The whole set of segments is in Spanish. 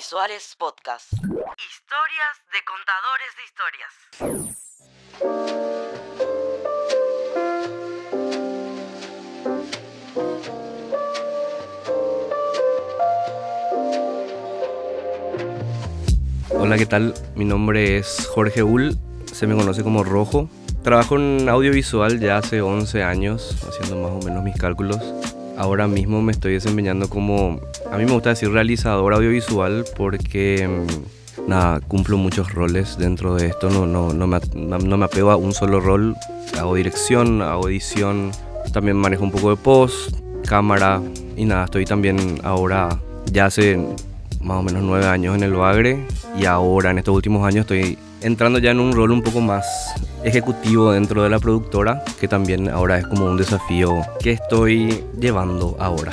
Audiovisuales Podcast. Historias de contadores de historias. Hola, ¿qué tal? Mi nombre es Jorge Ull, se me conoce como Rojo. Trabajo en audiovisual ya hace 11 años, haciendo más o menos mis cálculos. Ahora mismo me estoy desempeñando como, a mí me gusta decir realizador audiovisual porque, mm, nada, cumplo muchos roles dentro de esto, no, no, no, me, no me apego a un solo rol. Hago dirección, hago edición, también manejo un poco de post, cámara y nada, estoy también ahora, ya hace más o menos nueve años en el Bagre y ahora en estos últimos años estoy entrando ya en un rol un poco más ejecutivo dentro de la productora, que también ahora es como un desafío que estoy llevando ahora.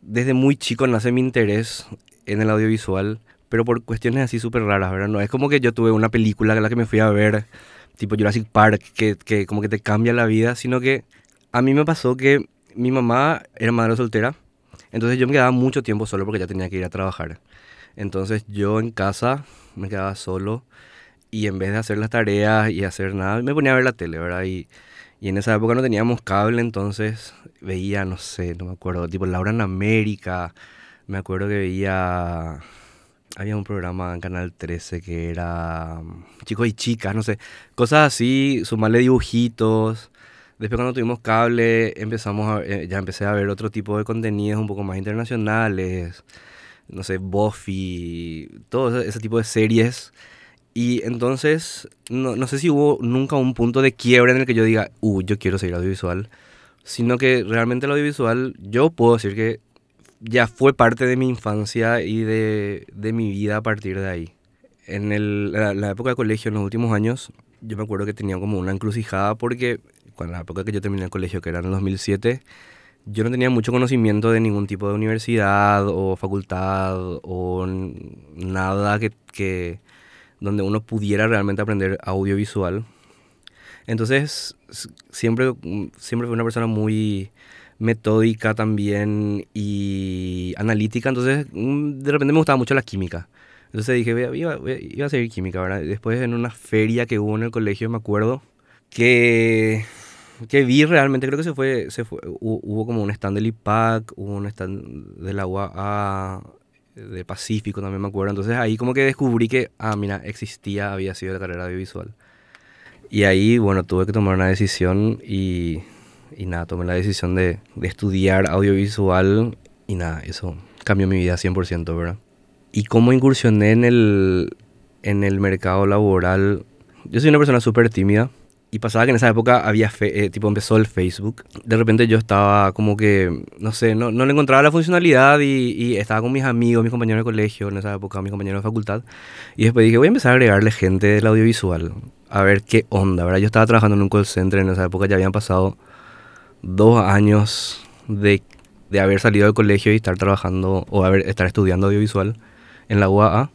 Desde muy chico nace mi interés en el audiovisual, pero por cuestiones así súper raras, ¿verdad? No es como que yo tuve una película a la que me fui a ver, tipo Jurassic Park, que, que como que te cambia la vida, sino que a mí me pasó que mi mamá era madre soltera, entonces yo me quedaba mucho tiempo solo porque ya tenía que ir a trabajar. Entonces yo en casa me quedaba solo y en vez de hacer las tareas y hacer nada, me ponía a ver la tele, ¿verdad? Y, y en esa época no teníamos cable, entonces veía, no sé, no me acuerdo, tipo Laura en América, me acuerdo que veía, había un programa en Canal 13 que era mm, Chicos y Chicas, no sé, cosas así, sumarle dibujitos. Después cuando tuvimos cable empezamos a, eh, ya empecé a ver otro tipo de contenidos un poco más internacionales, no sé, Buffy, todo ese, ese tipo de series. Y entonces, no, no sé si hubo nunca un punto de quiebre en el que yo diga, uh, yo quiero seguir audiovisual, sino que realmente el audiovisual, yo puedo decir que ya fue parte de mi infancia y de, de mi vida a partir de ahí. En el, la, la época de colegio, en los últimos años, yo me acuerdo que tenía como una encrucijada porque cuando la época que yo terminé el colegio, que era en el 2007, yo no tenía mucho conocimiento de ningún tipo de universidad o facultad o nada que, que donde uno pudiera realmente aprender audiovisual. Entonces, siempre, mm, siempre fui una persona muy metódica también y analítica, entonces mm, de repente me gustaba mucho la química. Entonces dije, iba, iba a seguir química, ¿verdad? Después en una feria que hubo en el colegio, me acuerdo, que, que vi realmente, creo que se fue, se fue hu- hubo como un stand del IPAC, hubo un stand del agua de Pacífico también me acuerdo. Entonces ahí como que descubrí que, ah, mira, existía, había sido la carrera audiovisual. Y ahí, bueno, tuve que tomar una decisión y, y nada, tomé la decisión de, de estudiar audiovisual y nada, eso cambió mi vida 100%, ¿verdad? Y cómo incursioné en el, en el mercado laboral. Yo soy una persona súper tímida y pasaba que en esa época había, eh, tipo, empezó el Facebook. De repente yo estaba como que, no sé, no, no le encontraba la funcionalidad y, y estaba con mis amigos, mis compañeros de colegio en esa época, mis compañeros de facultad. Y después dije, voy a empezar a agregarle gente del audiovisual, a ver qué onda, ¿verdad? Yo estaba trabajando en un call center en esa época, ya habían pasado dos años de, de haber salido del colegio y estar trabajando o haber, estar estudiando audiovisual en la UAA.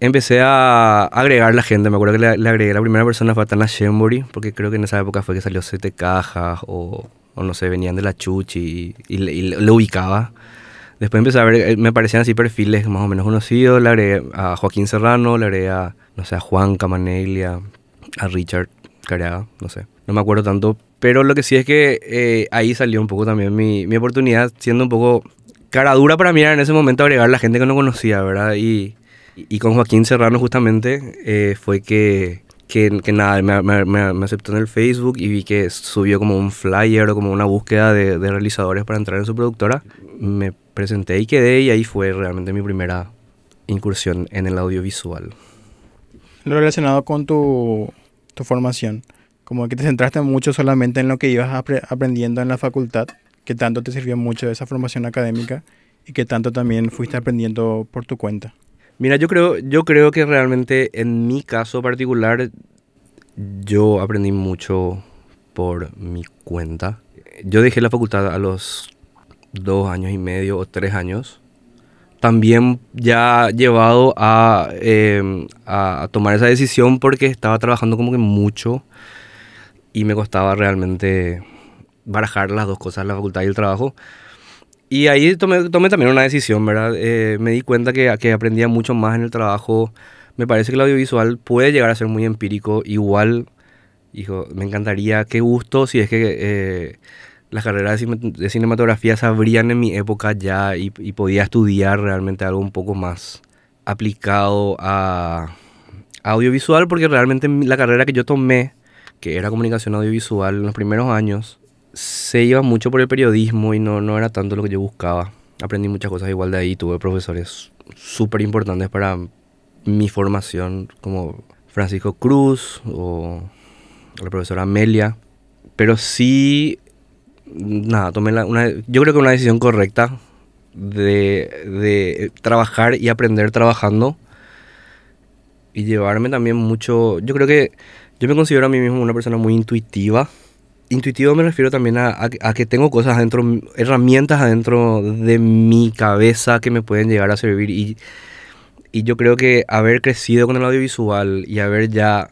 Empecé a agregar la gente, me acuerdo que le, le agregué la primera persona fue a Tana Shembury, porque creo que en esa época fue que salió Siete Cajas o, o no sé, venían de la Chuchi y, y y le ubicaba. Después empecé a ver, eh, me parecían así perfiles más o menos conocidos, le agregué a Joaquín Serrano, le agregué a, no sé, a Juan Camaneglia, a Richard Careaga, no sé, no me acuerdo tanto, pero lo que sí es que eh, ahí salió un poco también mi, mi oportunidad, siendo un poco cara dura para era en ese momento agregar la gente que no conocía, ¿verdad? Y, y con Joaquín Serrano justamente eh, fue que, que, que nada, me, me- me- aceptó en el Facebook y vi que subió como un flyer o como una búsqueda de, de realizadores para entrar en su productora. Me presenté y quedé y ahí fue realmente mi primera incursión en el audiovisual. Lo relacionado con tu, tu formación, como que te centraste mucho solamente en lo que ibas apre- aprendiendo en la facultad, que tanto te sirvió mucho esa formación académica y que tanto también fuiste aprendiendo por tu cuenta. Mira, yo creo, yo creo que realmente en mi caso particular yo aprendí mucho por mi cuenta. Yo dejé la facultad a los dos años y medio o tres años. También ya llevado a, eh, a, tomar esa decisión porque estaba trabajando como que mucho y me costaba realmente barajar las dos cosas, la facultad y el trabajo. Y ahí tomé, tomé también una decisión, ¿verdad? Eh, me di cuenta que, que aprendía mucho más en el trabajo. Me parece que el audiovisual puede llegar a ser muy empírico. Igual, hijo, me encantaría, qué gusto si es que eh, las carreras de, cine- de cinematografía se abrían en mi época ya y, y podía estudiar realmente algo un poco más aplicado a, a audiovisual, porque realmente la carrera que yo tomé, que era comunicación audiovisual en los primeros años, se iba mucho por el periodismo y no, no era tanto lo que yo buscaba. Aprendí muchas cosas igual de ahí, tuve profesores súper importantes para mi formación, como Francisco Cruz o la profesora Amelia. Pero sí, nada, tomé la- una, yo creo que una decisión correcta de, de trabajar y aprender trabajando y llevarme también mucho, yo creo que yo me considero a mí mismo una persona muy intuitiva. Intuitivo me refiero también a, a- a que tengo cosas adentro, herramientas adentro de mi cabeza que me pueden llegar a servir. Y, y yo creo que haber crecido con el audiovisual y haber ya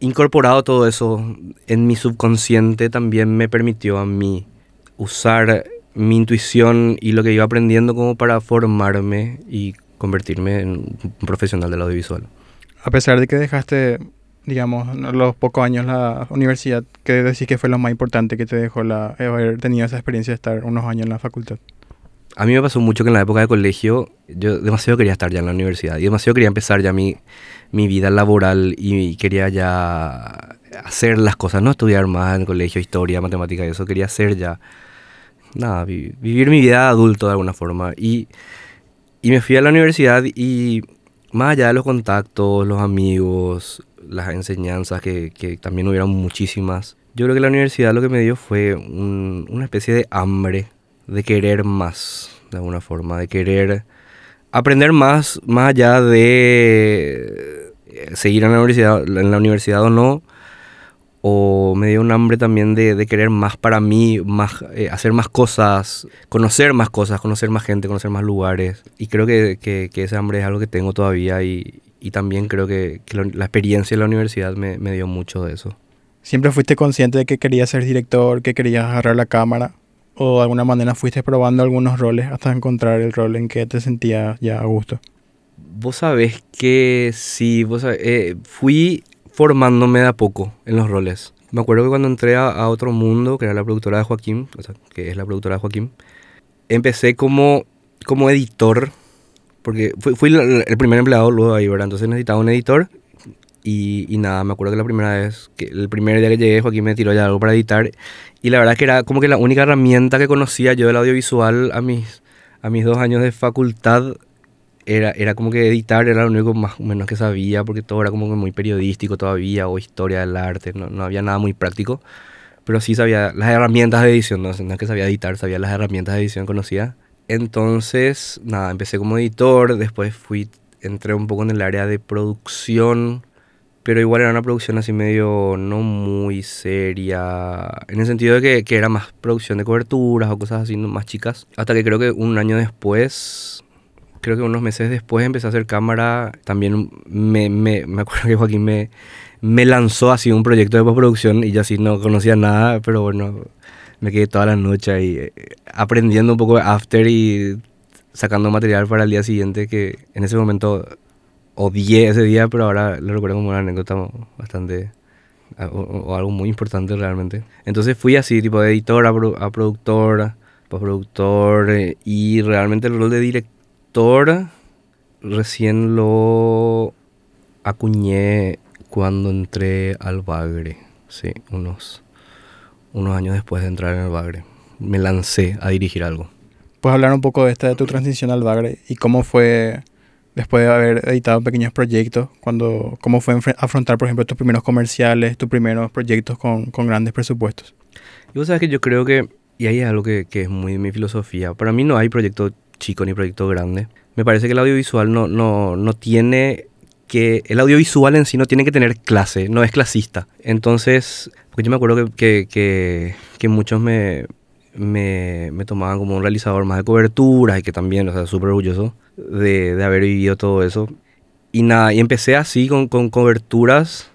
incorporado todo eso en mi subconsciente también me permitió a mí usar mi intuición y lo que iba aprendiendo como para formarme y convertirme en un profesional del audiovisual. A pesar de que dejaste, digamos, los pocos años la universidad, ¿qué decís que fue lo más importante que te dejó la, haber tenido esa experiencia de estar unos años en la facultad? A mí me pasó mucho que en la época de colegio yo demasiado quería estar ya en la universidad y demasiado quería empezar ya mi, mi vida laboral y quería ya hacer las cosas, no estudiar más en el colegio, historia, matemática y eso, quería hacer ya, nada, vi- vivir mi vida adulto de alguna forma. Y, y me fui a la universidad y más allá de los contactos, los amigos, las enseñanzas, que, que también hubieron muchísimas, yo creo que la universidad lo que me dio fue un- una especie de hambre de querer más, de alguna forma, de querer aprender más, más allá de eh, seguir en la universidad, en la universidad o no, o me dio un hambre también de, de querer más para mí, más, eh, hacer más cosas, conocer más cosas, conocer más gente, conocer más lugares. Y creo que, que- que ese hambre es algo que tengo todavía y, y también creo que, que la, experiencia en la universidad me, me dio mucho de eso. ¿Siempre fuiste consciente de que querías ser director, que querías agarrar la cámara? ¿O de alguna manera fuiste probando algunos roles hasta encontrar el rol en que te sentías ya a gusto? Vos sabés que sí, vos sabés, eh, fui formándome de a poco en los roles. Me acuerdo que cuando entré a, a Otro Mundo, que era la productora de Joaquín, o sea, que es la productora de Joaquín, empecé como, como editor, porque fui, fui el, primer empleado luego ahí, ¿verdad? Entonces necesitaba un editor y, y nada, me acuerdo que la primera vez, que el primer día que llegué, Joaquín me tiró ya algo para editar y la verdad que era como que la única herramienta que conocía yo del audiovisual a mis, a mis dos años de facultad era, era como que editar era lo único más o menos que sabía, porque todo era como que muy periodístico todavía, o historia del arte, no, no había nada muy práctico, pero sí sabía las herramientas de edición, no, no es que sabía editar, sabía las herramientas de edición, conocía. Entonces, nada, empecé como editor, después fui, entré un poco en el área de producción, pero igual era una producción así medio no muy seria, en el sentido de que, que era más producción de coberturas o cosas así más chicas, hasta que creo que un año después creo que unos meses después empecé a hacer cámara. También me, me, me acuerdo que Joaquín me, me lanzó así un proyecto de postproducción y yo así no conocía nada, pero bueno, me quedé toda la noche ahí eh, aprendiendo un poco de After y sacando material para el día siguiente que en ese momento odié ese día, pero ahora lo recuerdo como una anécdota bastante... o, algo muy importante realmente. Entonces fui así, tipo de editor a, pro- a productor, postproductor eh, y realmente el rol de director recién lo acuñé cuando entré al Bagre, sí, unos, unos años después de entrar en el Bagre. Me lancé a dirigir algo. ¿Puedes hablar un poco de esta de tu transición al Bagre y cómo fue después de haber editado pequeños proyectos, cuando, cómo fue afrontar, por ejemplo, tus primeros comerciales, tus primeros proyectos con, con grandes presupuestos? Y vos sabes que yo creo que, y ahí es algo que, que es muy mi filosofía, para mí no hay proyecto chico ni proyecto grande. Me parece que el audiovisual no, no, no tiene que, el audiovisual en sí no tiene que tener clase, no es clasista. Entonces, porque yo me acuerdo que, que, que, que muchos me, me, me tomaban como un realizador más de coberturas y que también, o sea, súper orgulloso de, de haber vivido todo eso. Y nada, y empecé así con, con coberturas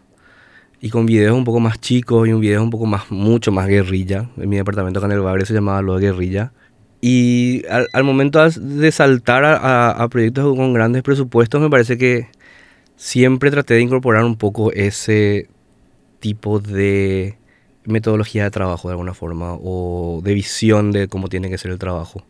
y con videos un poco más chicos y un video un poco más, mucho más guerrilla. En mi departamento acá en el barrio se llamaba lo de guerrilla. Y al, momento de saltar a, a, proyectos con grandes presupuestos, me parece que siempre traté de incorporar un poco ese tipo de metodología de trabajo de alguna forma o de visión de cómo tiene que ser el trabajo.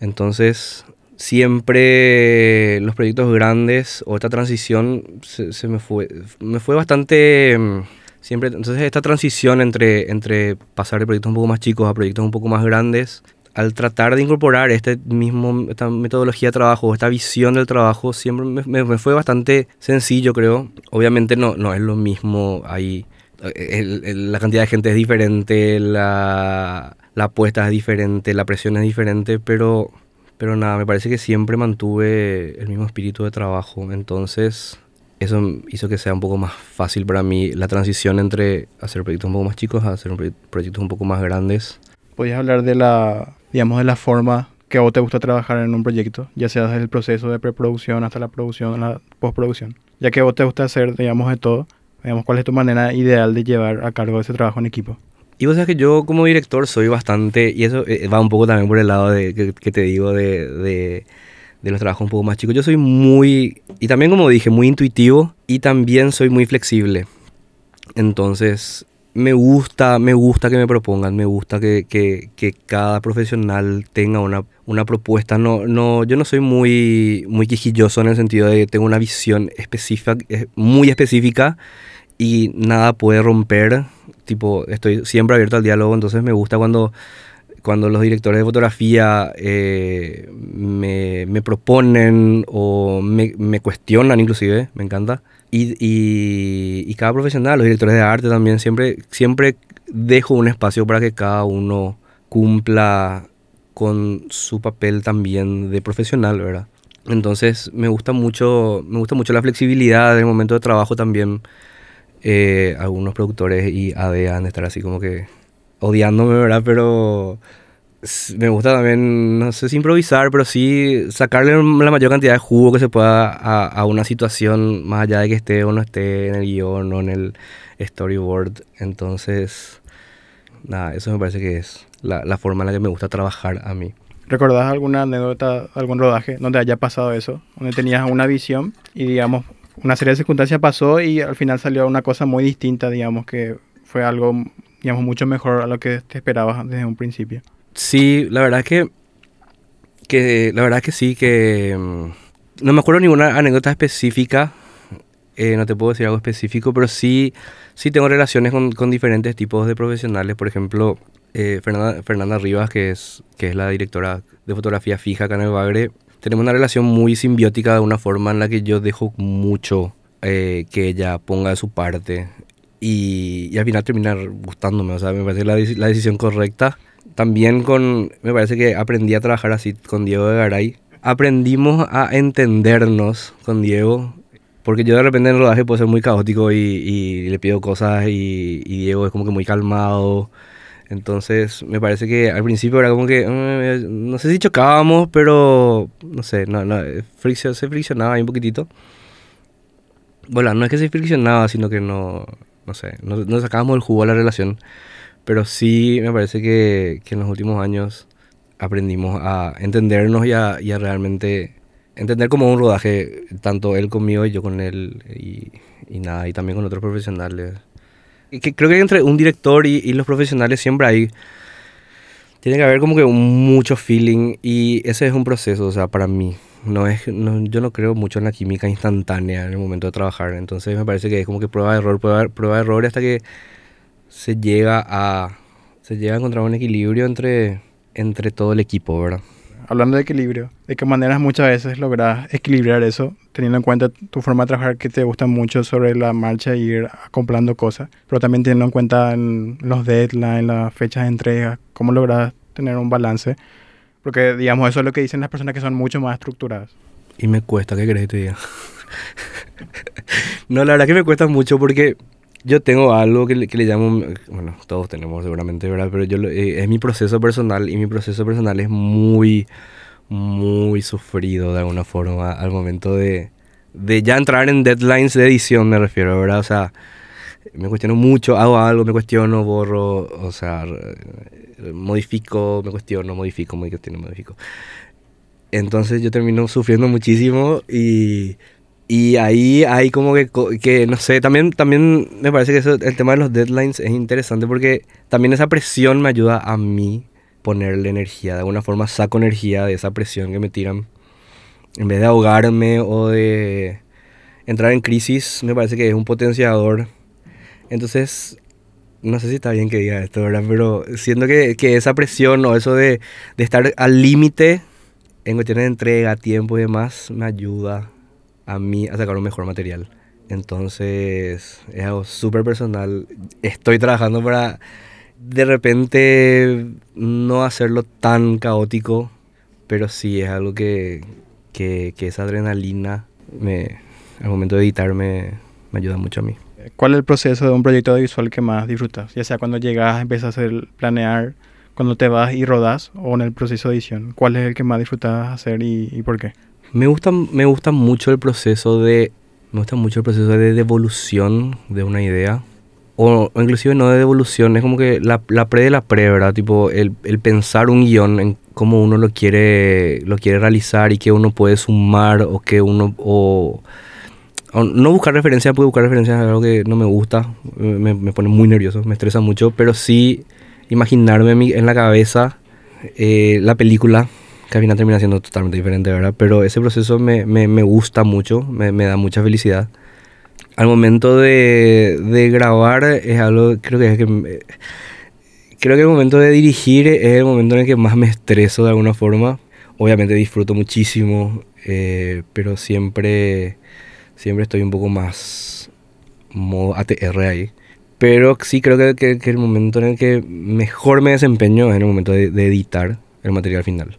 Entonces, siempre los proyectos grandes o esta transición se, me fue me fue bastante mm, siempre entonces esta transición entre entre pasar de proyectos un poco más chicos a proyectos un poco más grandes al tratar de incorporar este mismo, metodología de trabajo, esta visión del trabajo, siempre me, fue bastante sencillo, creo. Obviamente no, no es lo mismo, hay, la cantidad de gente es diferente, la, la apuesta es diferente, la presión es diferente, pero, pero nada, me parece que siempre mantuve el mismo espíritu de trabajo. Entonces, eso hizo que sea un poco más fácil para mí la transición entre hacer proyectos un poco más chicos a hacer proyectos un poco más grandes. ¿Podrías hablar de la digamos, de la forma que a vos te gusta trabajar en un proyecto, ya sea desde el proceso de preproducción hasta la producción, la postproducción. Ya que a vos te gusta hacer, digamos, de todo, digamos, ¿cuál es tu manera ideal de llevar a cargo ese trabajo en equipo? Y vos sabes que yo como director soy bastante, y eso eh, va un poco también por el lado de que, te digo de, de, de, los trabajos un poco más chicos. Yo soy muy, y también como dije, muy intuitivo y también soy muy flexible. Entonces, me gusta, me gusta que me propongan, me gusta que, que, que cada profesional tenga una, una, propuesta. No, no, yo no soy muy, muy quijilloso en el sentido de que tengo una visión específica, muy específica y nada puede romper. Tipo, estoy siempre abierto al diálogo, entonces me gusta cuando, cuando los directores de fotografía eh, me, me, proponen o me, me cuestionan inclusive, me encanta. Y, y, cada profesional, los directores de arte también, siempre, siempre dejo un espacio para que cada uno cumpla con su papel también de profesional, ¿verdad? Entonces me gusta mucho, me gusta mucho la flexibilidad en el momento de trabajo también. Eh, algunos productores y AD han de estar así como que odiándome, ¿verdad? Pero me gusta también, no sé si improvisar, pero sí sacarle la mayor cantidad de jugo que se pueda a, una situación, más allá de que esté o no esté en el guion o en el storyboard. Entonces, nada, eso me parece que es la, la forma en la que me gusta trabajar a mí. ¿Recordás alguna anécdota, algún rodaje donde haya pasado eso? Donde tenías una visión y, digamos, una serie de circunstancias pasó y al final salió una cosa muy distinta, digamos, que fue algo, digamos, mucho mejor a lo que te esperabas desde un principio. Sí, la verdad que, que la verdad que sí, que mm, no me acuerdo ninguna anécdota específica, eh, no te puedo decir algo específico, pero sí, sí tengo relaciones con, con diferentes tipos de profesionales, por ejemplo, eh, Fernanda, Fernanda Rivas, que es, que es la directora de fotografía fija acá en el Bagre, tenemos una relación muy simbiótica de una forma en la que yo dejo mucho eh, que ella ponga de su parte y, y, al final terminar gustándome, o sea, me parece la, la decisión correcta también con, me parece que aprendí a trabajar así con Diego de Garay. Aprendimos a entendernos con Diego, porque yo de repente en el rodaje puedo ser muy caótico y, le pido cosas y, Diego es como que muy calmado. Entonces me parece que al principio era como que, mm, no sé si chocábamos, pero no sé, no, no, se friccionaba ahí un poquitito. Bueno, no es que se friccionaba, sino que no, no sé, no, sacábamos el jugo a la relación. Pero sí me parece que, que en los últimos años aprendimos a entendernos y a, y a, realmente entender como un rodaje, tanto él conmigo y yo con él, y, y nada, y también con otros profesionales. Y que creo que entre un director y, y, los profesionales siempre hay, tiene que haber como que mucho feeling, y ese es un proceso, o sea, para mí. No es, no, yo no creo mucho en la química instantánea en el momento de trabajar, entonces me parece que es como que prueba error, prueba, prueba error hasta que se llega a, se llega a encontrar un equilibrio entre, entre todo el equipo, ¿verdad? Hablando de equilibrio, ¿de qué maneras muchas veces logras equilibrar eso, teniendo en cuenta tu forma de trabajar que te gusta mucho sobre la marcha y ir acoplando cosas, pero también teniendo en cuenta los deadlines, las fechas de entrega, cómo logras tener un balance? Porque, digamos, eso es lo que dicen las personas que son mucho más estructuradas. Y me cuesta, ¿qué crees que te diga? no, la verdad que me cuesta mucho porque yo tengo algo que le, llamo, bueno, todos tenemos seguramente, ¿verdad? Pero yo eh, es mi proceso personal y mi proceso personal es muy, muy sufrido de alguna forma al momento de, de ya entrar en deadlines de edición, me refiero, ¿verdad? O sea, Me cuestiono mucho, hago algo, me cuestiono, borro, o sea, modifico, me cuestiono, modifico, cuestiono, modifico. Entonces yo termino sufriendo muchísimo y, y ahí hay como que, que, no sé, también, también me parece que eso, el tema de los deadlines es interesante porque también esa presión me ayuda a mí ponerle energía. De alguna forma saco energía de esa presión que me tiran. En vez de ahogarme o de entrar en crisis, me parece que es un potenciador. Entonces, no sé si está bien que diga esto, ¿verdad? Pero siento que, que esa presión o eso de, de estar al límite en cuestiones de entrega, tiempo y demás, me ayuda a mí a sacar un mejor material. Entonces, es algo súper personal. Estoy trabajando para de repente no hacerlo tan caótico, pero sí es algo que, que, que esa adrenalina me, al momento de editar me, me, ayuda mucho a mí. ¿Cuál es el proceso de un proyecto audiovisual que más disfrutas? Ya sea cuando llegas, empiezas a hacer, planear, cuando te vas y rodas o en el proceso de edición. ¿Cuál es el que más disfrutas hacer y, y por qué? Me gusta, me gusta mucho el proceso de me gusta mucho el proceso de devolución de una idea o, inclusive no de devolución, es como que la, la pre de la pre, ¿verdad? Tipo, el, el, pensar un guion en cómo uno lo quiere, lo quiere realizar y que uno puede sumar o que uno... O, no buscar referencias, puede buscar referencias es algo que no me gusta, me, me, pone muy nervioso, me estresa mucho, pero sí imaginarme en la cabeza eh, la película, que al final termina siendo totalmente diferente, ¿verdad? Pero ese proceso me, me, me gusta mucho, me, me da mucha felicidad al momento de, de, grabar es algo, creo que es que... creo que el momento de dirigir es el momento en el que más me estreso de alguna forma. Obviamente disfruto muchísimo, eh, pero siempre, siempre estoy un poco más modo ATR ahí. Pero sí creo que, que, que, el momento en el que mejor me desempeño es en el momento de, de, editar el material final.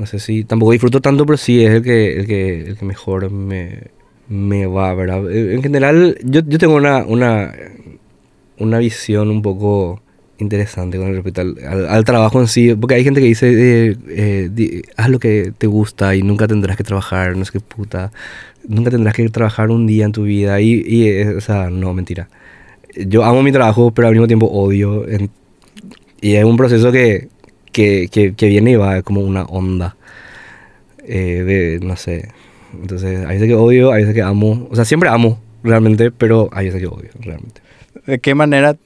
No sé si tampoco disfruto tanto, pero sí es el que, el que, el que mejor me, me va, ¿verdad? Eh, en general, yo, yo tengo una, una, una visión un poco interesante con respecto al, al, trabajo en sí, porque hay gente que dice, eh, eh, haz lo que te gusta y nunca tendrás que trabajar, no sé qué puta, nunca tendrás que trabajar un día en tu vida, y, y o sea, no, mentira. Yo amo mi trabajo, pero al mismo tiempo odio, en, y es un proceso que, que, que, que, viene y va como una onda de, no sé, entonces, hay veces que odio, hay veces que amo. O sea, siempre amo, realmente, pero hay veces que odio, realmente. ¿De qué manera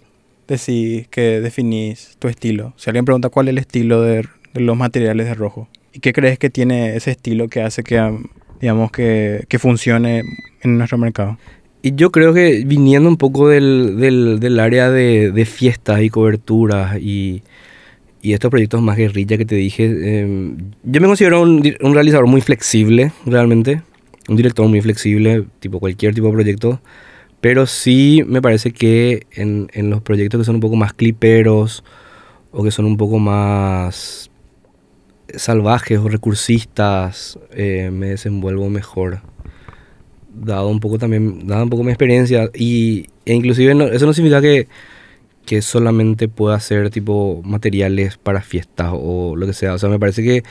decís que definís tu estilo? Si alguien pregunta cuál es el estilo de, de, los materiales de rojo, ¿y qué crees que tiene ese estilo que hace que, digamos, que, que funcione en nuestro mercado? Y yo creo que viniendo un poco del, del, del área de, de, fiestas y coberturas y, y estos proyectos más guerrilla que te dije, eh, yo me considero un, un, realizador muy flexible, realmente. Un director muy flexible, tipo cualquier tipo de proyecto. Pero sí me parece que en, en los proyectos que son un poco más cliperos o que son un poco más salvajes o recursistas, eh, me desenvuelvo mejor. Dado un poco también, dado un poco mi experiencia. Y, e inclusive no, eso no significa que que solamente pueda hacer tipo materiales para fiestas o lo que sea. O sea, me parece que,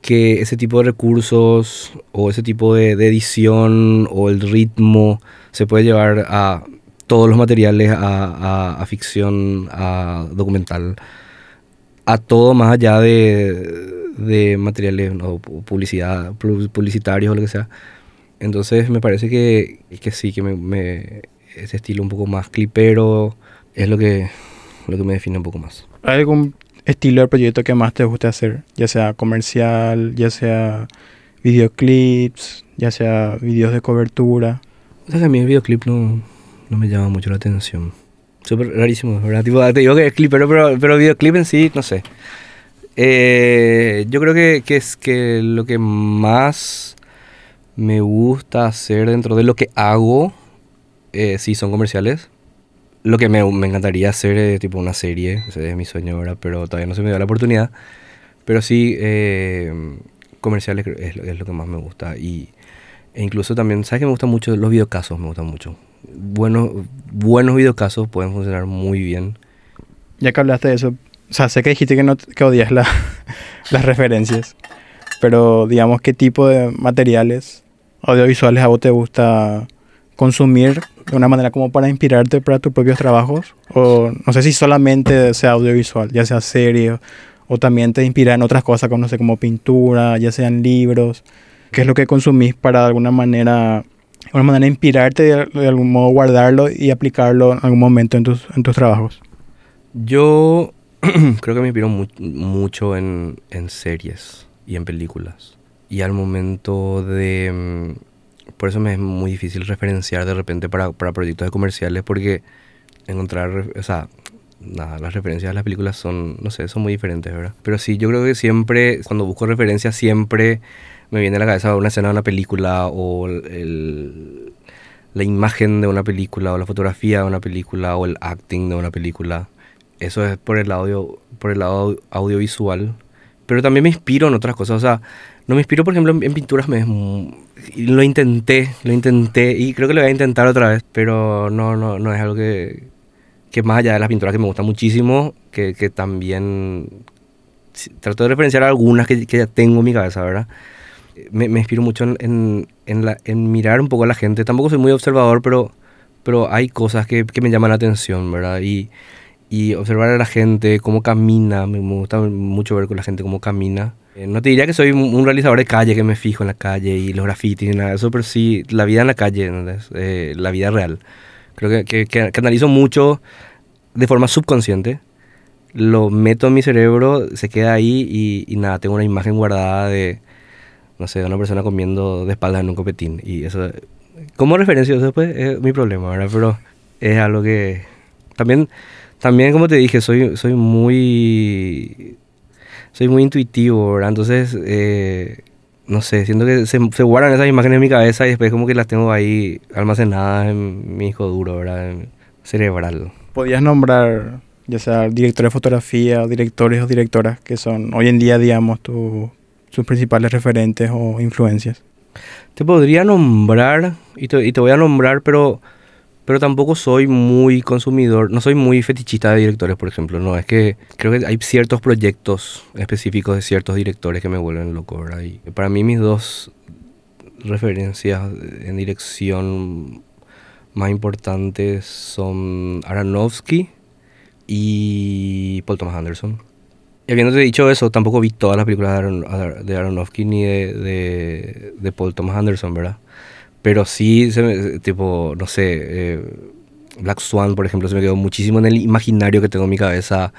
que ese tipo de recursos o ese tipo de, edición o el ritmo se puede llevar a todos los materiales, a, a, ficción, a documental, a todo más allá de, de materiales o publicidad, publicitarios o lo que sea. Entonces me parece que, que sí, que me, me, ese estilo un poco más clipero, es lo que, lo que me define un poco más. ¿Hay algún estilo de proyecto que más te guste hacer? Ya sea comercial, ya sea videoclips, ya sea videos de cobertura. O sea que a mí el videoclip no, no me llama mucho la atención. Súper rarísimo, ¿verdad? Tipo, te digo que es clip, pero, pero, pero videoclip en sí, no sé. Eh, yo creo que, que, es que lo que más me gusta hacer dentro de lo que hago, eh, sí son comerciales lo que me, me, encantaría hacer es tipo una serie, ese es mi sueño ahora, pero todavía no se me dio la oportunidad. Pero sí, eh, comerciales es, es, lo que más me gusta. Y, e incluso también, ¿sabes que me gustan mucho? Los videocasos me gustan mucho. Buenos, buenos videocasos pueden funcionar muy bien. Ya que hablaste de eso, o sea, sé que dijiste que, no, que odias la, las referencias, pero digamos, ¿qué tipo de materiales audiovisuales a vos te gusta consumir de una manera como para inspirarte para tus propios trabajos? O no sé si solamente sea audiovisual, ya sea serie, o también te inspira en otras cosas, como, no sé, como pintura, ya sean libros. ¿Qué es lo que consumís para de alguna manera, de alguna manera inspirarte, de, algún modo guardarlo y aplicarlo en algún momento en tus, en tus trabajos? Yo creo que me inspiro mu- mucho en, en series y en películas. Y al momento de... Por eso me es muy difícil referenciar de repente para, para proyectos de comerciales porque encontrar... O sea, nada, las referencias de las películas son, no sé, son muy diferentes, ¿verdad? Pero sí, yo creo que siempre, cuando busco referencias, siempre me viene a la cabeza una escena de una película o el- la imagen de una película o la fotografía de una película o el acting de una película. Eso es por el audio, por el lado au- audiovisual. Pero también me inspiro en otras cosas. O sea, no me inspiro, por ejemplo, en, en pinturas. Me, lo intenté, lo intenté y creo que lo voy a intentar otra vez. Pero no, no, no es algo que, que más allá de las pinturas que me gustan muchísimo, que, que también trato de referenciar algunas que, que ya tengo en mi cabeza, ¿verdad? Me, me inspiro mucho en, en, en la- en mirar un poco a la gente. Tampoco soy muy observador, pero, pero hay cosas que, que me llaman la atención, ¿verdad? Y, y observar a la gente, cómo camina, me gusta mucho ver con la gente cómo camina. Eh, No te diría que soy un realizador de calle, que me fijo en la calle y los grafitis y nada de eso, pero sí la vida en la calle, ¿entendés? Eh, la vida real. Creo que, que, que- que analizo mucho de forma subconsciente, lo meto en mi cerebro, se queda ahí y, y nada, tengo una imagen guardada de, no sé, de una persona comiendo de espaldas en un copetín. Y eso, como referencia, eso pues, es mi problema, ¿verdad? Pero es algo que también, también como te dije, soy, soy muy, soy muy intuitivo, ¿verdad? Entonces, eh, no sé, siento que se, se guardan esas imágenes en mi cabeza y después como que las tengo ahí almacenadas en mi hijo duro, ¿verdad? En- cerebral. ¿Podías nombrar, ya sea directores de fotografía, o directores o directoras, que son hoy en día, digamos, tu- sus principales referentes o influencias? Te podría nombrar, y te, y te voy a nombrar, pero, pero tampoco soy muy consumidor, no soy muy fetichista de directores, por ejemplo, no, es que creo que hay ciertos proyectos específicos de ciertos directores que me vuelven loco, ¿verdad? Y para mí mis dos referencias en dirección más importantes son Aronofsky y Paul Thomas Anderson. Y habiéndote dicho eso, tampoco vi todas las películas de, Aronofsky ni de, de Paul Thomas Anderson, ¿verdad? Pero sí, se me- tipo, no sé, eh, Black Swan, por ejemplo, se me quedó muchísimo en el imaginario que tengo en mi cabeza.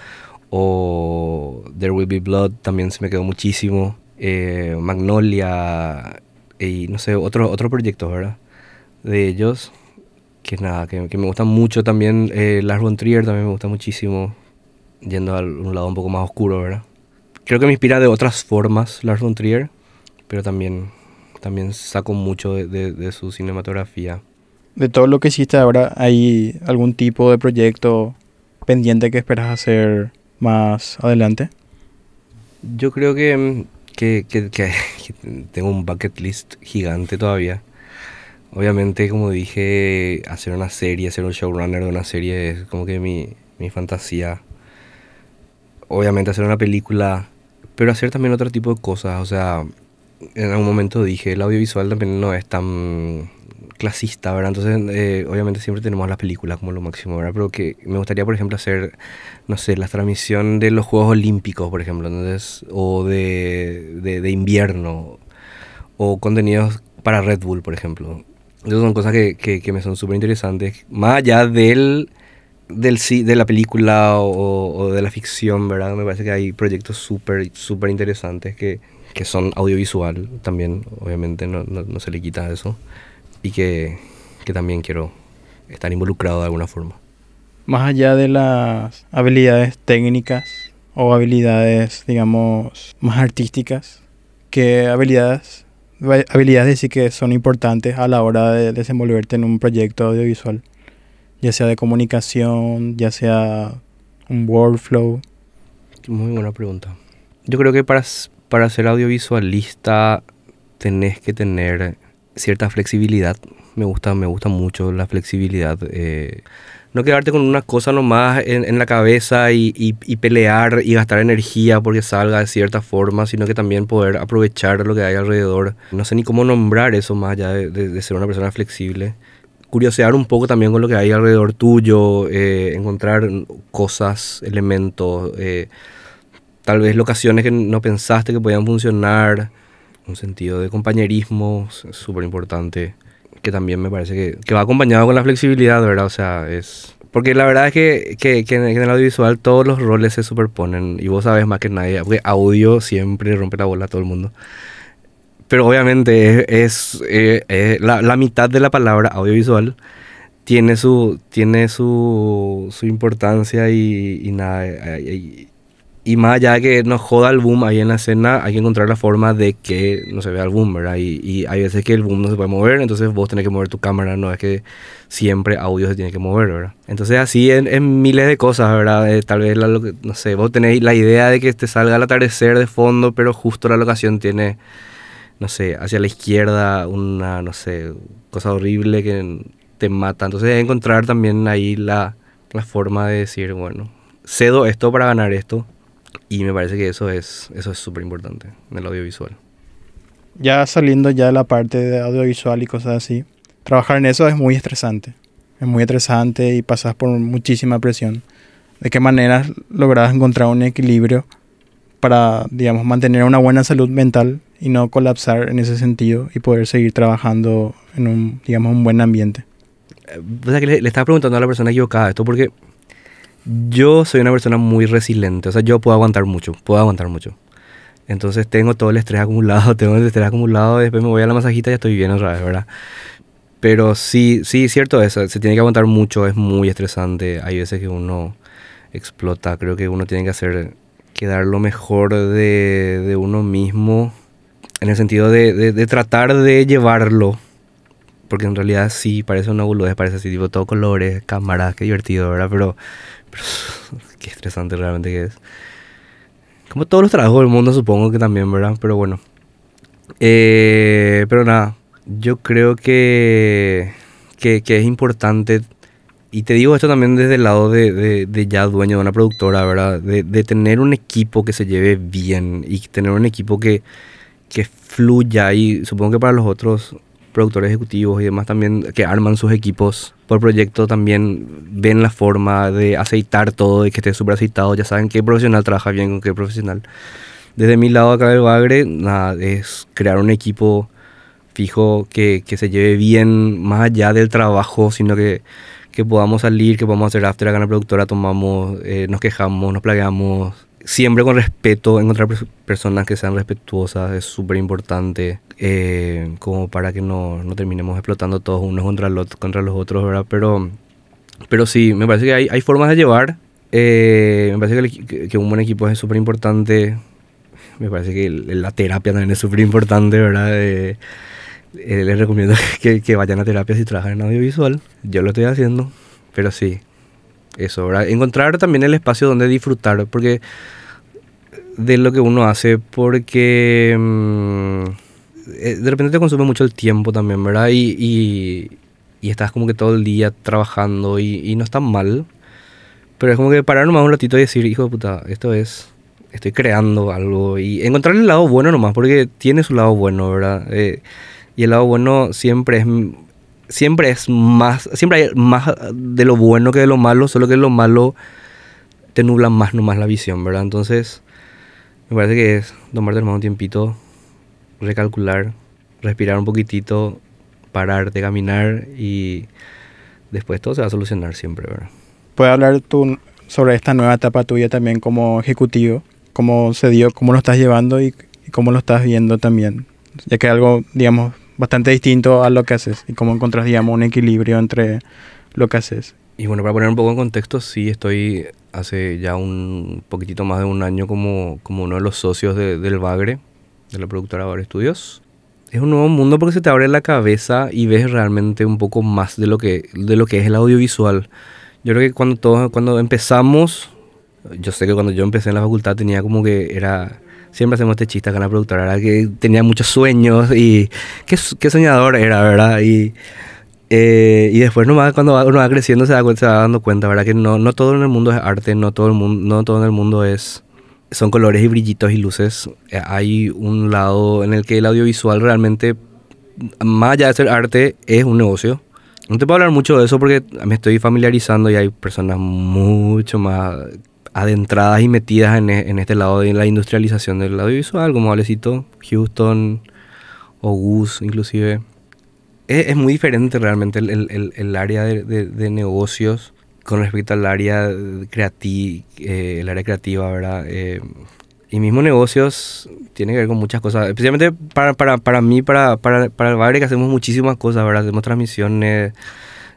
O There Will Be Blood también se me quedó muchísimo. Eh, Magnolia y no sé, otros otros proyectos, ¿verdad? De ellos. Que nada, que, que me gustan mucho también. Eh, Lars von Trier también me gusta muchísimo yendo a un lado un poco más oscuro, ¿verdad? Creo que me inspira de otras formas Lars von Trier, pero también, también saco mucho de, de- de su cinematografía. De todo lo que hiciste ahora, ¿hay algún tipo de proyecto pendiente que esperas hacer más adelante? Yo creo que, mm, que, que- que- que tengo un bucket list gigante todavía. Obviamente, como dije, hacer una serie, ser un showrunner de una serie es como que mi, mi fantasía. Obviamente hacer una película, pero hacer también otro tipo de cosas. O sea, en algún momento dije, el audiovisual también no es tan clasista, ¿verdad? Entonces, eh, obviamente siempre tenemos las películas como lo máximo, ¿verdad? Pero que me gustaría, por ejemplo, hacer, no sé, la transmisión de los Juegos Olímpicos, por ejemplo, entonces, o de, de, invierno, o contenidos para Red Bull, por ejemplo. Esas son cosas que, que, me son súper interesantes, más allá del, del, de la película o, o de la ficción, ¿verdad? Me parece que hay proyectos súper, súper interesantes que, que son audiovisual también, obviamente no, no, no se le quita eso, y que, que también quiero estar involucrado de alguna forma. Más allá de las habilidades técnicas o habilidades, digamos, más artísticas, ¿qué habilidades, habilidades sí que son importantes a la hora de desenvolverte en un proyecto audiovisual? Ya sea de comunicación, ya sea un workflow. Muy buena pregunta. Yo creo que para, para ser audiovisualista tenés que tener cierta flexibilidad. Me gusta, me gusta mucho la flexibilidad. eh, no quedarte con una cosa nomás en, en la cabeza y, y- y pelear y gastar energía porque salga de cierta forma, sino que también poder aprovechar lo que hay alrededor. No sé ni cómo nombrar eso más allá de, de- de ser una persona flexible. curiosear un poco también con lo que hay alrededor tuyo, eh, encontrar cosas, elementos, eh, tal vez locaciones que no pensaste que podían funcionar, un sentido de compañerismo súper importante, que también me parece que, que, va acompañado con la flexibilidad, ¿verdad? O sea, es... Porque la verdad es que, que, que, en, el audiovisual todos los roles se superponen y vos sabes más que nadie, porque audio siempre rompe la bola a todo el mundo. Pero obviamente es, eh, eh, la, la, mitad de la palabra audiovisual tiene su, tiene su, su importancia y, y nada. Y, y más allá de que nos joda el boom ahí en la escena, hay que encontrar la forma de que no se vea el boom, ¿verdad? Y, hay veces que el boom no se puede mover, entonces vos tenés que mover tu cámara, no es que siempre audio se tiene que mover, ¿verdad? Entonces así en, miles de cosas, ¿verdad? Eh, tal vez, la, no sé, vos tenéis la idea de que te salga el atardecer de fondo, pero justo la locación tiene, no sé, hacia la izquierda una, no sé, cosa horrible que te mata. Entonces hay que encontrar también ahí la, la forma de decir, bueno, cedo esto para ganar esto y me parece que eso es eso es súper importante en el audiovisual. Ya saliendo ya de la parte de audiovisual y cosas así, trabajar en eso es muy estresante. Es muy estresante y pasas por muchísima presión. ¿De qué manera logras encontrar un equilibrio para, digamos, mantener una buena salud mental y no colapsar en ese sentido y poder seguir trabajando en un, digamos, un buen ambiente? Eh, o sea, que le, le estaba preguntando a la persona equivocada esto porque yo soy una persona muy resiliente, o sea, yo puedo aguantar mucho, puedo aguantar mucho. Entonces tengo todo el estrés acumulado, tengo el estrés acumulado, después me voy a la masajita y ya estoy bien otra vez, ¿verdad? Pero sí, sí, cierto eso, se tiene que aguantar mucho, es muy estresante, hay veces que uno explota, creo que uno tiene que hacer, que dar lo mejor de, de uno mismo, en el sentido de, de, de, tratar de llevarlo, porque en realidad sí, parece una boludez, parece así, tipo todo colores, cámaras, qué divertido, ¿verdad? Pero qué estresante realmente que es. Como todos los trabajos del mundo, supongo que también, ¿verdad? Pero bueno. Eh, pero nada, yo creo que, que, que, es importante, y te digo esto también desde el lado de, de, de ya dueño de una productora, ¿verdad? De, de, tener un equipo que se lleve bien y tener un equipo que, que fluya. Y supongo que para los otros productores ejecutivos y demás también que arman sus equipos por proyecto también ven la forma de aceitar todo y que esté súper aceitado. Ya saben qué profesional trabaja bien con qué profesional. Desde mi lado acá del Bagre, nada, es crear un equipo fijo que, que se lleve bien más allá del trabajo, sino que, que podamos salir, que podamos hacer after acá en la productora, tomamos, eh, nos quejamos, nos plagueamos, siempre con respeto, encontrar personas que sean respetuosas es súper importante, eh, como para que no, no, terminemos explotando todos unos contra, los, contra los otros, ¿verdad? Pero, pero sí, me parece que hay, hay formas de llevar, eh, me parece que, que, un buen equipo es súper importante, me parece que la terapia también es súper importante, ¿verdad? Eh, les recomiendo que, que vayan a terapia si trabajan en audiovisual, yo lo estoy haciendo, pero sí, eso, ¿verdad? Encontrar también el espacio donde disfrutar, porque de lo que uno hace, porque mmm, de repente te consume mucho el tiempo también, ¿verdad? Y, y, y estás como que todo el día trabajando y, y, no está mal, pero es como que parar nomás un ratito y decir, hijo de puta, esto es, estoy creando algo y encontrar el lado bueno nomás, porque tiene su lado bueno, ¿verdad? Eh, y el lado bueno siempre es siempre es más, siempre hay más de lo bueno que de lo malo, solo que lo malo te nubla más nomás la visión, ¿verdad? Entonces, me parece que es tomarte más un tiempito, recalcular, respirar un poquitito, pararte, caminar y después todo se va a solucionar siempre, ¿verdad? ¿Puedes hablar tú sobre esta nueva etapa tuya también como ejecutivo? ¿Cómo se dio, cómo lo estás llevando y, y cómo lo estás viendo también? Ya que algo, digamos, bastante distinto a lo que haces y cómo encontras, digamos, un equilibrio entre lo que haces. Y bueno, para poner un poco en contexto, sí estoy hace ya un poquitito más de un año como, como uno de los socios de, del Bagre, de la productora Bagre Studios. Es un nuevo mundo porque se te abre la cabeza y ves realmente un poco más de lo que, de lo que es el audiovisual. Yo creo que cuando, todos, cuando empezamos, yo sé que cuando yo empecé en la facultad tenía como que era siempre hacemos este chiste con la productora, ¿verdad? que tenía muchos sueños y qué, qué soñador era, ¿verdad? Y, eh, y después nomás cuando uno va creciendo se, da, se va dando cuenta, ¿verdad? Que no, no todo en el mundo es arte, no todo, el mundo, no todo en el mundo es, son colores y brillitos y luces. Eh, hay un lado en el que el audiovisual realmente, más allá de ser arte, es un negocio. No te puedo hablar mucho de eso porque me estoy familiarizando y hay personas mucho más adentradas y metidas en, e- en este lado de la industrialización del audiovisual, como Valecito, Houston o Gus inclusive. Es, es muy diferente realmente el, el- el- área de, de- de negocios con respecto al área creativa, el área creativa, ¿verdad? Eh, y mismo negocios tiene que ver con muchas cosas, especialmente para, para, para mí, para, para, para el Bagre, que hacemos muchísimas cosas, ¿verdad? Hacemos transmisiones,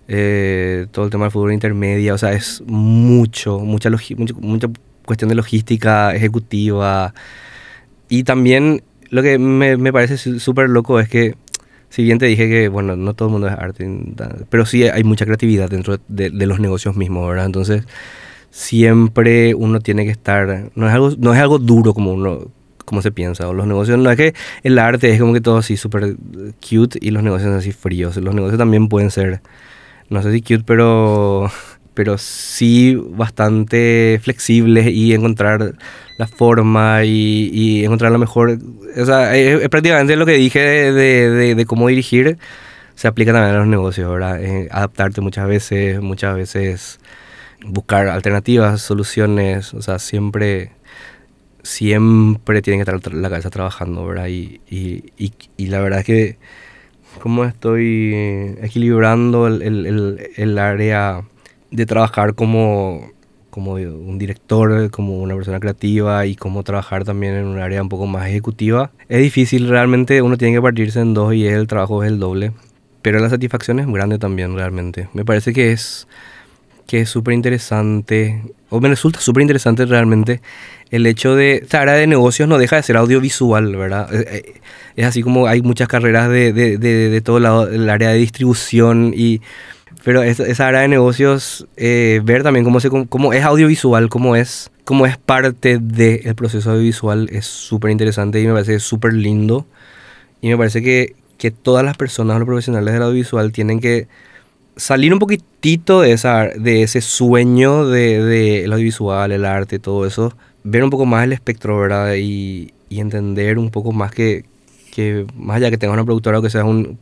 eh, todo el tema del fútbol intermedia, o sea, es mucho, mucha, mucho- mucha cuestión de logística ejecutiva. Y también lo que me, me parece súper loco es que, si bien te dije que, bueno, no todo el mundo es arte, pero sí hay mucha creatividad dentro de, de los negocios mismos, ¿verdad? Entonces, siempre uno tiene que estar, no es algo, no es algo duro como uno como se piensa, o los negocios, no es que el arte es como que todo así súper cute y los negocios así fríos, los negocios también pueden ser, no sé si cute, pero, pero sí bastante flexibles y encontrar la forma y, y encontrar la mejor, o sea, es, es prácticamente lo que dije de, de- de- cómo dirigir, se aplica también a los negocios, ¿verdad? Eh, adaptarte muchas veces, muchas veces buscar alternativas, soluciones, o sea, siempre, siempre tiene que estar la cabeza trabajando, ¿verdad? Y, y, y, y la verdad es que cómo estoy equilibrando el, el, el, el área de trabajar como, como un director, como una persona creativa y cómo trabajar también en un área un poco más ejecutiva. Es difícil, realmente uno tiene que partirse en dos y el trabajo es el doble. Pero la satisfacción es grande también, realmente. Me parece que es que es súper interesante, o me resulta súper interesante realmente el hecho de, esta área de negocios no deja de ser audiovisual, ¿verdad? Eh, eh, Es así como hay muchas carreras de, de, de, de todo lado, el área de distribución y... Pero esa, esa área de negocios, eh, ver también cómo, se, cómo es audiovisual, cómo es, cómo es parte del proceso audiovisual, es súper interesante y me parece súper lindo. Y me parece que, que todas las personas, los profesionales del audiovisual, tienen que salir un poquitito de, esa, de ese sueño del de, el audiovisual, el arte, todo eso, ver un poco más el espectro, ¿verdad? Y, entender un poco más que, que, más allá que tengas una productora o que seas un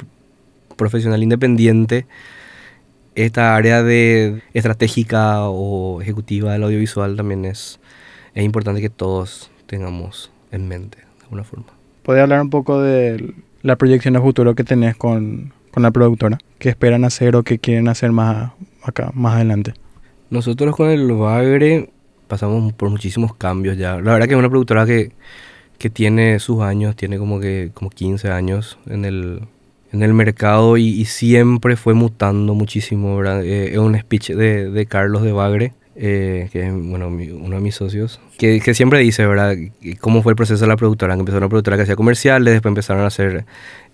profesional independiente, esta área de estratégica o ejecutiva del audiovisual también es, es importante que todos tengamos en mente, de alguna forma. ¿Podría hablar un poco de la proyección a futuro que tenés con, con la productora? ¿Qué esperan hacer o qué quieren hacer más acá, más adelante? Nosotros con el Bagre pasamos por muchísimos cambios ya. La verdad que es una productora que, que tiene sus años, tiene como que como 15 años en el, en el mercado y, y siempre fue mutando muchísimo. Eh, es un speech de, de Carlos de Bagre, eh, que es bueno, mi- uno de mis socios, que, que siempre dice, ¿verdad? Cómo fue el proceso de la productora, empezó una productora que hacía comerciales, después empezaron a hacer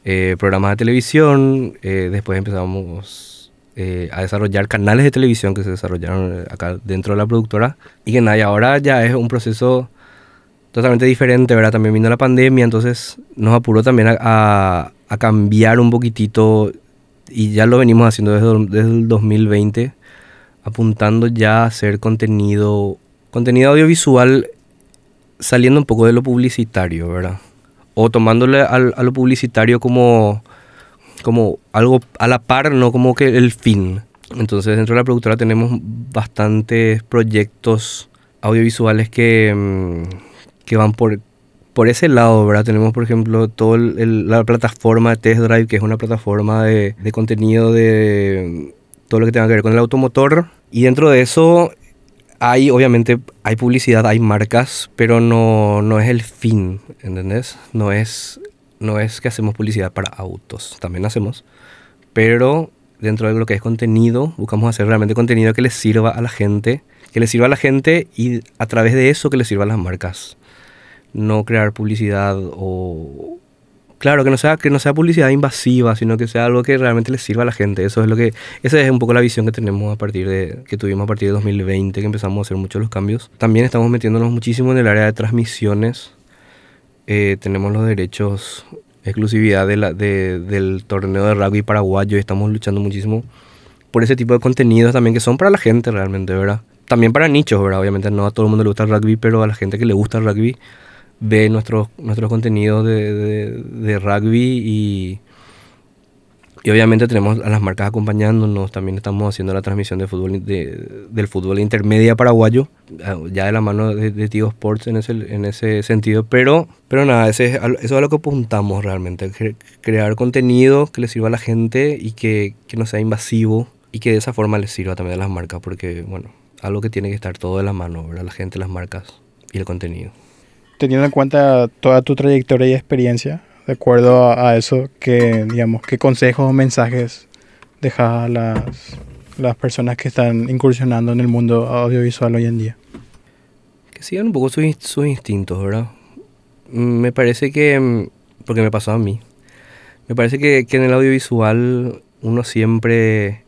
eh, programas de televisión, eh, después empezamos eh, a desarrollar canales de televisión que se desarrollaron eh, acá dentro de la productora y que nada, y ahora ya es un proceso totalmente diferente, ¿verdad? También vino la pandemia, entonces nos apuró también a, a- a cambiar un poquitito y ya lo venimos haciendo desde, desde el 2020, apuntando ya a hacer contenido, contenido audiovisual saliendo un poco de lo publicitario, ¿verdad? O tomándole al- a lo publicitario como, como algo a la par, no como que el fin. Entonces dentro de la productora tenemos bastantes proyectos audiovisuales que, mm, que van por, por ese lado, ¿verdad? Tenemos, por ejemplo, toda la plataforma de Test Drive, que es una plataforma de, de contenido de mm, todo lo que tenga que ver con el automotor. Y dentro de eso hay, obviamente, hay publicidad, hay marcas, pero no, no es el fin, ¿entendés? No es, no es que hacemos publicidad para autos, también hacemos, pero dentro de lo que es contenido, buscamos hacer realmente contenido que les sirva a la gente, que les sirva a la gente y a través de eso que les sirva a las marcas. No crear publicidad o... Claro, que no sea, que no sea publicidad invasiva, sino que sea algo que realmente les sirva a la gente. Eso es lo que... Esa es un poco la visión que tenemos a partir de... que tuvimos a partir de 2020, que empezamos a hacer muchos los cambios. También estamos metiéndonos muchísimo en el área de transmisiones. Eh, tenemos los derechos exclusividad de la, de, del torneo de rugby paraguayo y estamos luchando muchísimo por ese tipo de contenidos también que son para la gente realmente, ¿verdad? También para nichos, ¿verdad? Obviamente no a todo el mundo le gusta el rugby, pero a la gente que le gusta el rugby ve nuestros, nuestros contenidos de, de, rugby y, Y obviamente tenemos a las marcas acompañándonos, también estamos haciendo la transmisión de fútbol de- del fútbol intermedia paraguayo, ah, ya de la mano de, Tigo Sports en ese, en ese sentido, pero, pero nada, ese es, eso es a lo que apuntamos realmente, cre- crear contenido que le sirva a la gente y que, que no sea invasivo y que de esa forma les sirva también a las marcas, porque bueno, algo que tiene que estar todo de la mano, ¿verdad? La gente, las marcas y el contenido. Teniendo en cuenta toda tu trayectoria y experiencia, de acuerdo a, eso, que, digamos, ¿qué consejos o mensajes dejas a las, las personas que están incursionando en el mundo audiovisual hoy en día? Que sigan un poco sus, sus instintos, ¿verdad? Me parece que, mm, porque me pasó a mí, me parece que, que en el audiovisual uno siempre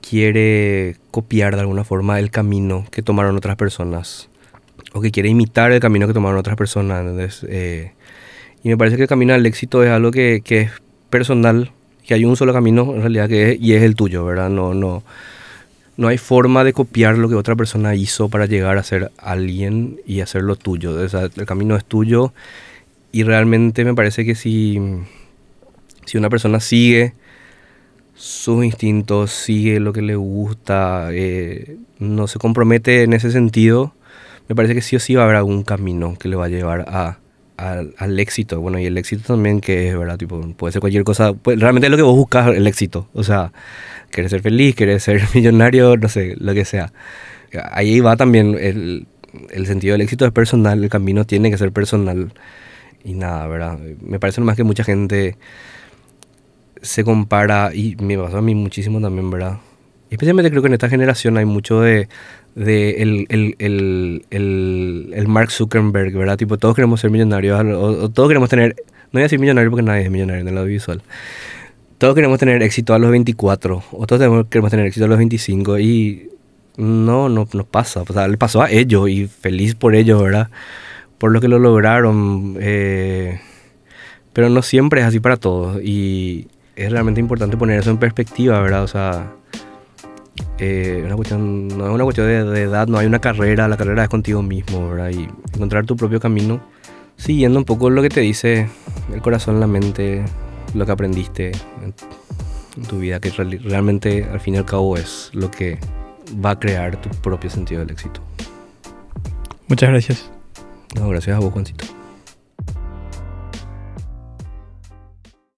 quiere copiar de alguna forma el camino que tomaron otras personas, o que quiere imitar el camino que tomaron otras personas. ¿entendés? Eh, y me parece que el camino al éxito es algo que, que es personal, que hay un solo camino en realidad que es, y es el tuyo, ¿verdad? No, no, no hay forma de copiar lo que otra persona hizo para llegar a ser alguien y hacer lo tuyo. El camino es tuyo y realmente me parece que si, si una persona sigue sus instintos, sigue lo que le gusta, eh, no se compromete en ese sentido, me parece que sí o sí va a haber algún camino que le va a llevar a, al- al éxito. Bueno, y el éxito también que es, ¿verdad? Tipo, puede ser cualquier cosa, pues, realmente es lo que vos buscas, el éxito. O sea, querés ser feliz, querés ser millonario, no sé, lo que sea. Ahí va también el, el sentido del éxito es personal, el camino tiene que ser personal. Y nada, ¿verdad? Me parece nomás que mucha gente se compara, y me pasó a mí muchísimo también, ¿verdad? Especialmente creo que en esta generación hay mucho de, de el, el, el, el, el Mark Zuckerberg, ¿verdad? Tipo, todos queremos ser millonarios, o, o todos queremos tener, no voy a decir millonario porque nadie es millonario en el audiovisual. Todos queremos tener éxito a los 24, o todos queremos tener éxito a los 25, y no, no, no pasa. O sea, le pasó a ellos, y feliz por ellos, ¿verdad? Por lo que lo lograron. eh, pero no siempre es así para todos, y es realmente importante poner eso en perspectiva, ¿verdad? O sea, eh, una cuestión, no es una cuestión de, de edad, no hay una carrera, la carrera es contigo mismo, ¿verdad? Y encontrar tu propio camino, siguiendo un poco lo que te dice el corazón, la mente, lo que aprendiste en, tu vida, que realmente al fin y al cabo es lo que va a crear tu propio sentido del éxito. Muchas gracias. No, gracias a vos, Juancito.